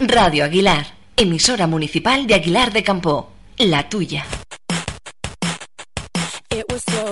Radio Aguilar, emisora municipal de Aguilar de Campo, la tuya.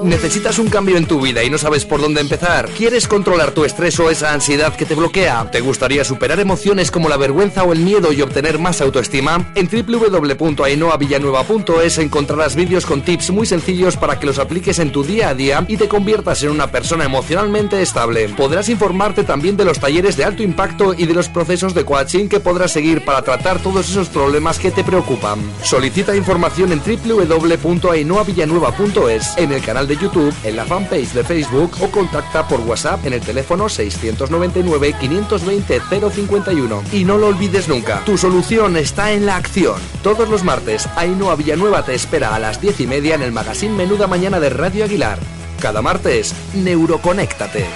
¿Necesitas un cambio en tu vida y no sabes por dónde empezar? ¿Quieres controlar tu estrés o esa ansiedad que te bloquea? ¿Te gustaría superar emociones como la vergüenza o el miedo y obtener más autoestima? En www.ainoavillanueva.es encontrarás vídeos con tips muy sencillos para que los apliques en tu día a día y te conviertas en una persona emocionalmente estable. Podrás informarte también de los talleres de alto impacto y de los procesos de coaching que podrás seguir para tratar todos esos problemas que te preocupan. Solicita información en www.ainoavillanueva.es, el canal de YouTube, en la fanpage de Facebook o contacta por WhatsApp en el teléfono 699 520 051. Y no lo olvides nunca, tu solución está en la acción. Todos los martes, Ainhoa Villanueva te espera a las 10 y media en el magazine Menuda Mañana de Radio Aguilar. Cada martes, Neuroconéctate.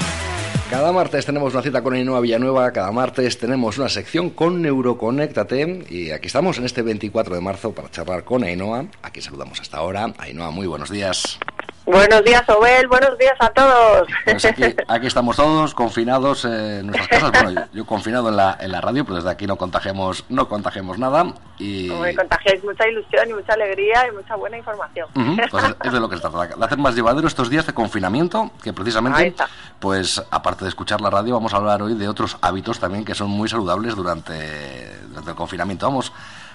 Cada martes tenemos una cita con Ainhoa Villanueva, cada martes tenemos una sección con Neuroconéctate y aquí estamos en este 24 de marzo para charlar con Ainhoa. Aquí saludamos hasta ahora. Ainhoa, muy buenos días. Buenos días, Obel. Buenos días a todos. Pues aquí, aquí, estamos todos confinados en nuestras casas. Bueno, yo, yo, confinado en la, en la radio, pero desde aquí no contagiamos, no contagiamos nada. Y... Me contagiáis mucha ilusión y mucha alegría y mucha buena información. Uh -huh, pues es de lo que se trata, de hacer más llevadero estos días de confinamiento, que precisamente, pues aparte de escuchar la radio, vamos a hablar hoy de otros hábitos también que son muy saludables durante, durante el confinamiento. Vamos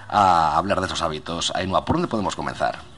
a hablar de esos hábitos. Ainhoa, ¿por dónde podemos comenzar?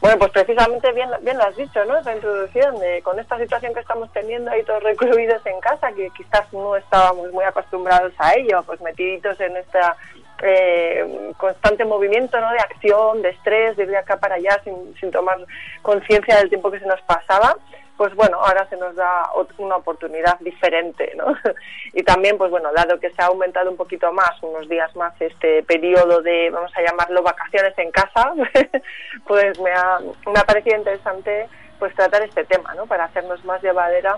Bueno, pues precisamente bien, bien lo has dicho, ¿no? Esa introducción de con esta situación que estamos teniendo ahí todos recluidos en casa, que quizás no estábamos muy acostumbrados a ello, pues metiditos en esta eh, constante movimiento, ¿no? De acción, de estrés, de ir de acá para allá sin, sin tomar conciencia del tiempo que se nos pasaba pues bueno, ahora se nos da una oportunidad diferente, ¿no? Y también, pues bueno, dado que se ha aumentado un poquito más, unos días más, este periodo de, vamos a llamarlo, vacaciones en casa, pues me ha, me ha parecido interesante pues tratar este tema, ¿no? Para hacernos más llevadera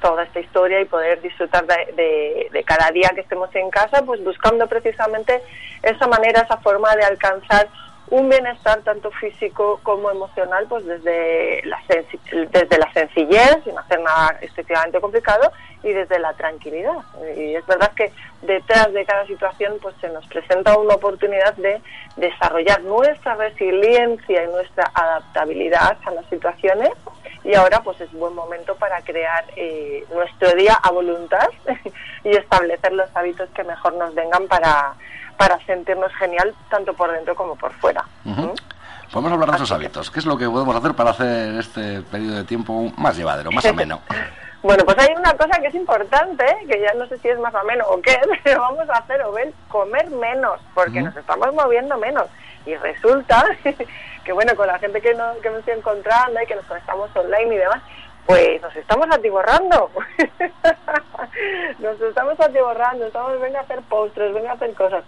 toda esta historia y poder disfrutar de, de, cada día que estemos en casa, pues buscando precisamente esa manera, esa forma de alcanzar un bienestar tanto físico como emocional pues desde la, desde la sencillez, sin hacer nada excesivamente complicado y desde la tranquilidad. Y es verdad que detrás de cada situación pues se nos presenta una oportunidad de desarrollar nuestra resiliencia y nuestra adaptabilidad a las situaciones y ahora pues es buen momento para crear eh, nuestro día a voluntad y establecer los hábitos que mejor nos vengan para para sentirnos genial tanto por dentro como por fuera. Uh -huh. Podemos hablar de esos hábitos. ¿Qué es lo que podemos hacer para hacer este periodo de tiempo más llevadero, más ameno? bueno, pues hay una cosa que es importante, que ya no sé si es más ameno o qué, pero vamos a hacer, Obel, comer menos, porque uh -huh. nos estamos moviendo menos. Y resulta que, bueno, con la gente que, no, que me estoy encontrando y que nos conectamos online y demás, pues nos estamos atiborrando. nos estamos atiborrando, estamos, venga a hacer postres, venga a hacer cosas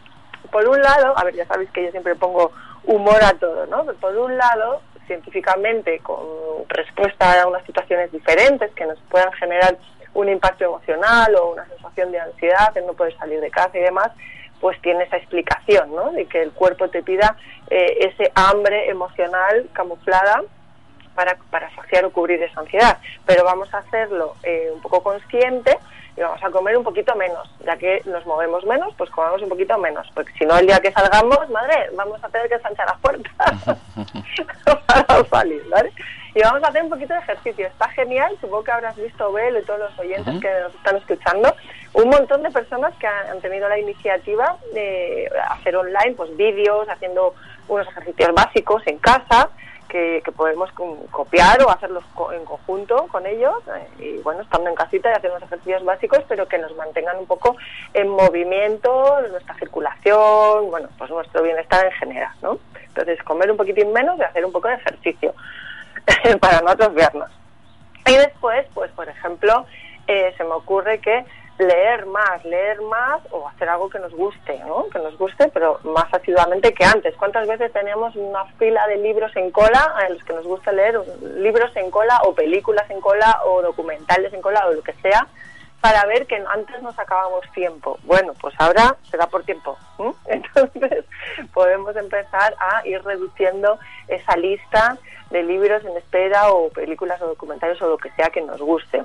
por un lado, a ver, ya sabéis que yo siempre pongo humor a todo, ¿no? Por un lado, científicamente, con respuesta a unas situaciones diferentes que nos puedan generar un impacto emocional o una sensación de ansiedad, de no poder salir de casa y demás, pues tiene esa explicación, ¿no? De que el cuerpo te pida eh, ese hambre emocional camuflada para, para saciar o cubrir esa ansiedad. Pero vamos a hacerlo eh, un poco consciente y vamos a comer un poquito menos, ya que nos movemos menos, pues comemos un poquito menos, porque si no el día que salgamos, madre, vamos a tener que sanchar las puertas para salir, ¿vale? Y vamos a hacer un poquito de ejercicio, está genial, supongo que habrás visto, Bel, y todos los oyentes uh -huh. que nos están escuchando, un montón de personas que han tenido la iniciativa de hacer online, pues vídeos, haciendo unos ejercicios básicos en casa, que, podemos copiar o hacerlos en conjunto con ellos eh, y bueno, estando en casita y hacer unos ejercicios básicos pero que nos mantengan un poco en movimiento, nuestra circulación, bueno, pues nuestro bienestar en general, ¿no? Entonces comer un poquitín menos y hacer un poco de ejercicio para no atrofiarnos. Y después, pues por ejemplo, eh, se me ocurre que leer más, leer más o hacer algo que nos guste, ¿no? Que nos guste, pero más asiduamente que antes. ¿Cuántas veces teníamos una fila de libros en cola a los que nos gusta leer, libros en cola o películas en cola o documentales en cola o lo que sea, para ver que antes nos sacábamos tiempo? Bueno, pues ahora se da por tiempo. Entonces podemos empezar a ir reduciendo esa lista de libros en espera o películas o documentales o lo que sea que nos guste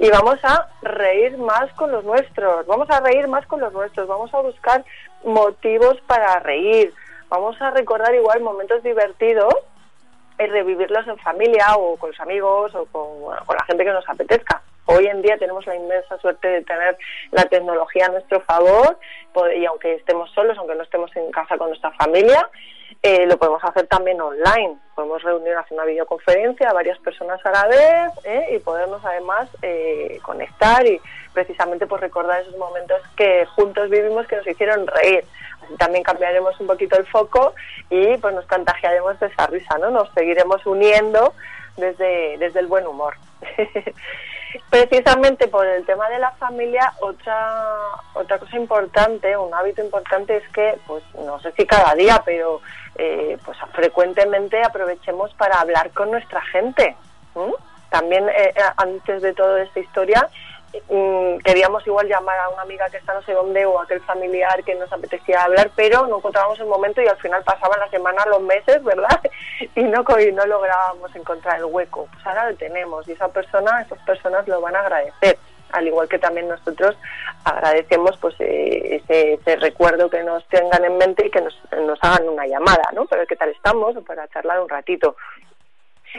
y vamos a reír más con los nuestros, vamos a reír más con los nuestros, vamos a buscar motivos para reír, vamos a recordar igual momentos divertidos y revivirlos en familia o con los amigos o con, la gente que nos apetezca. Hoy en día tenemos la inmensa suerte de tener la tecnología a nuestro favor y aunque estemos solos, aunque no estemos en casa con nuestra familia, eh, lo podemos hacer también online. Podemos reunir, hacer una videoconferencia a varias personas a la vez ¿eh? y podernos además eh, conectar y precisamente pues recordar esos momentos que juntos vivimos que nos hicieron reír. También cambiaremos un poquito el foco y pues nos contagiaremos de esa risa, ¿no? Nos seguiremos uniendo desde, desde el buen humor. Precisamente por el tema de la familia, otra otra cosa importante, un hábito importante es que, pues no sé si cada día, pero eh, pues frecuentemente aprovechemos para hablar con nuestra gente. También eh, eh, antes de toda esta historia Mm, queríamos igual llamar a una amiga que está no sé dónde o a aquel familiar que nos apetecía hablar, pero no encontrábamos el momento y al final pasaban las semanas, los meses, ¿verdad? Y no, y no lográbamos encontrar el hueco. Pues ahora lo tenemos y esa persona, esas personas lo van a agradecer al igual que también nosotros agradecemos pues eh, ese, recuerdo que nos tengan en mente y que nos, nos hagan una llamada, ¿no? Para ver qué tal estamos o para charlar un ratito.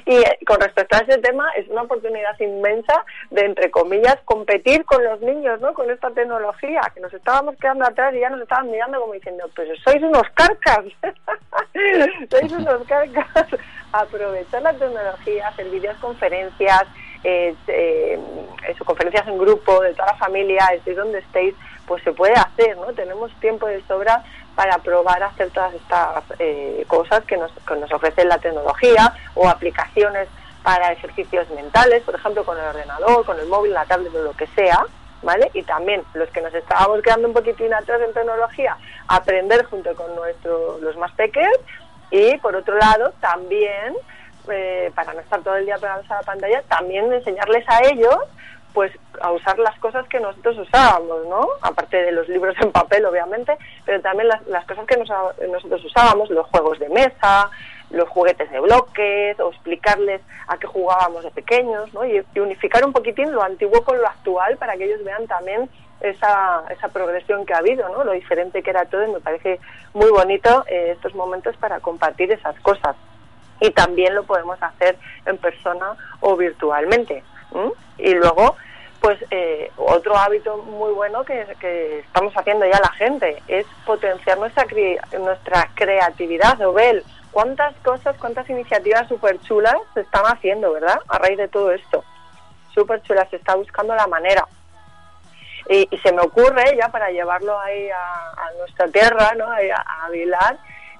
Y eh, con respecto a ese tema, es una oportunidad inmensa de, entre comillas, competir con los niños, ¿no? Con esta tecnología, que nos estábamos quedando atrás y ya nos estaban mirando como diciendo, pero sois unos carcas, sois unos carcas. Aprovechar la tecnología, hacer videoconferencias, eh, eh, conferencias en grupo, de toda la familia, estéis donde estéis, pues se puede hacer, ¿no? Tenemos tiempo de sobra para probar hacer todas estas eh, cosas que nos, que nos ofrece la tecnología o aplicaciones para ejercicios mentales, por ejemplo, con el ordenador, con el móvil, la tablet o lo que sea, ¿vale? Y también los que nos estábamos quedando un poquitín atrás en tecnología, aprender junto con nuestros los más pequeños y, por otro lado, también, eh, para no estar todo el día pegados a la pantalla, también enseñarles a ellos pues a usar las cosas que nosotros usábamos, ¿no? Aparte de los libros en papel, obviamente, pero también las, cosas que nosotros usábamos, los juegos de mesa, los juguetes de bloques, o explicarles a qué jugábamos de pequeños, ¿no? Y, unificar un poquitín lo antiguo con lo actual para que ellos vean también esa, esa progresión que ha habido, ¿no? Lo diferente que era todo y me parece muy bonito eh, estos momentos para compartir esas cosas. Y también lo podemos hacer en persona o virtualmente. Y luego, pues eh, otro hábito muy bueno que, estamos haciendo ya la gente es potenciar nuestra, nuestra creatividad, Obel. ¿Cuántas cosas, cuántas iniciativas súper chulas se están haciendo, verdad? A raíz de todo esto. Súper chulas, se está buscando la manera. Y, se me ocurre ya para llevarlo ahí a, nuestra tierra, ¿no? a, a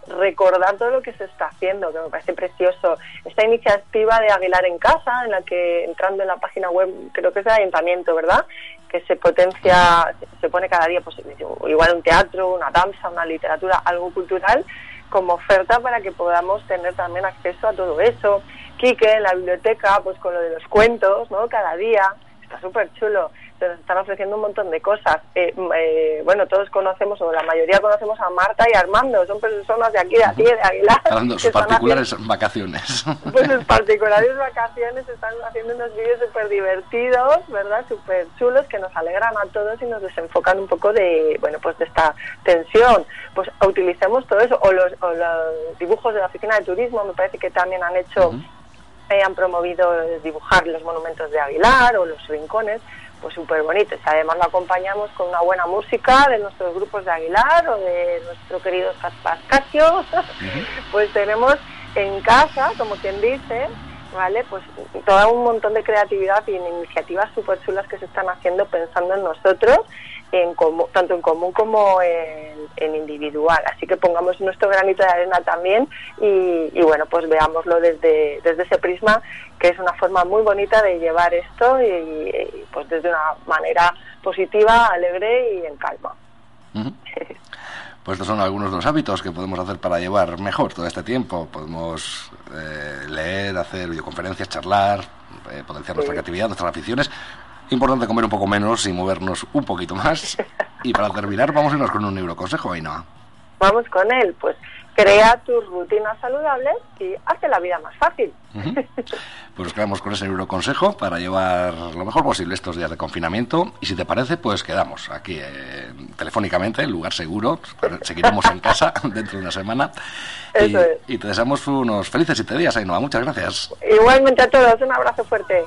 recordar todo lo que se está haciendo, que me parece precioso. Esta iniciativa de Aguilar en Casa, en la que entrando en la página web, creo que es del ayuntamiento, ¿verdad? Que se potencia, se pone cada día, pues igual un teatro, una danza, una literatura, algo cultural, como oferta para que podamos tener también acceso a todo eso. Quique en la biblioteca, pues con lo de los cuentos, ¿no? Cada día, está súper chulo nos están ofreciendo un montón de cosas. Eh, eh, bueno, todos conocemos, o la mayoría conocemos a Marta y Armando, son personas de aquí, de aquí, de Aguilar. Hablando de sus particulares vacaciones. Pues sus particulares vacaciones están haciendo unos vídeos súper divertidos, ¿verdad? Súper chulos que nos alegran a todos y nos desenfocan un poco de, bueno, pues de esta tensión. Pues utilicemos todo eso, o los, dibujos de la oficina de turismo, me parece que también han hecho... Eh, han promovido dibujar los monumentos de Aguilar o los rincones, pues súper bonito. Y además lo acompañamos con una buena música de nuestros grupos de Aguilar o de nuestro querido Pascasio, pues tenemos en casa, como quien dice, ¿vale? Pues todo un montón de creatividad y iniciativas súper chulas que se están haciendo pensando en nosotros en tanto en común como en, individual. Así que pongamos nuestro granito de arena también y, bueno, pues veámoslo desde, desde ese prisma, que es una forma muy bonita de llevar esto y, pues desde una manera positiva, alegre y en calma. Pues estos son algunos de los hábitos que podemos hacer para llevar mejor todo este tiempo. Podemos eh, leer, hacer videoconferencias, charlar, eh, potenciar nuestra creatividad, nuestras aficiones, Importante comer un poco menos y movernos un poquito más. Y para terminar, vamos a irnos con un neuroconsejo, Ainhoa. Vamos con él, pues crea tus rutinas saludables y hace la vida más fácil. Pues nos quedamos con ese neuroconsejo para llevar lo mejor posible estos días de confinamiento. Y si te parece, pues quedamos aquí eh, telefónicamente, en lugar seguro. Seguiremos en casa dentro de una semana. y, y, te deseamos unos felices siete días, Ainhoa. Muchas gracias. Igualmente a todos, un abrazo fuerte.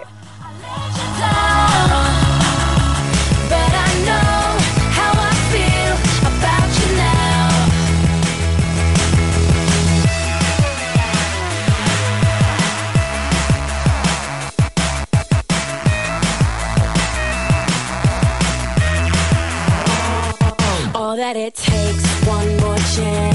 That it takes, one more chance.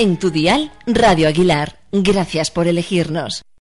En tu dial, Radio Aguilar. Gracias por elegirnos.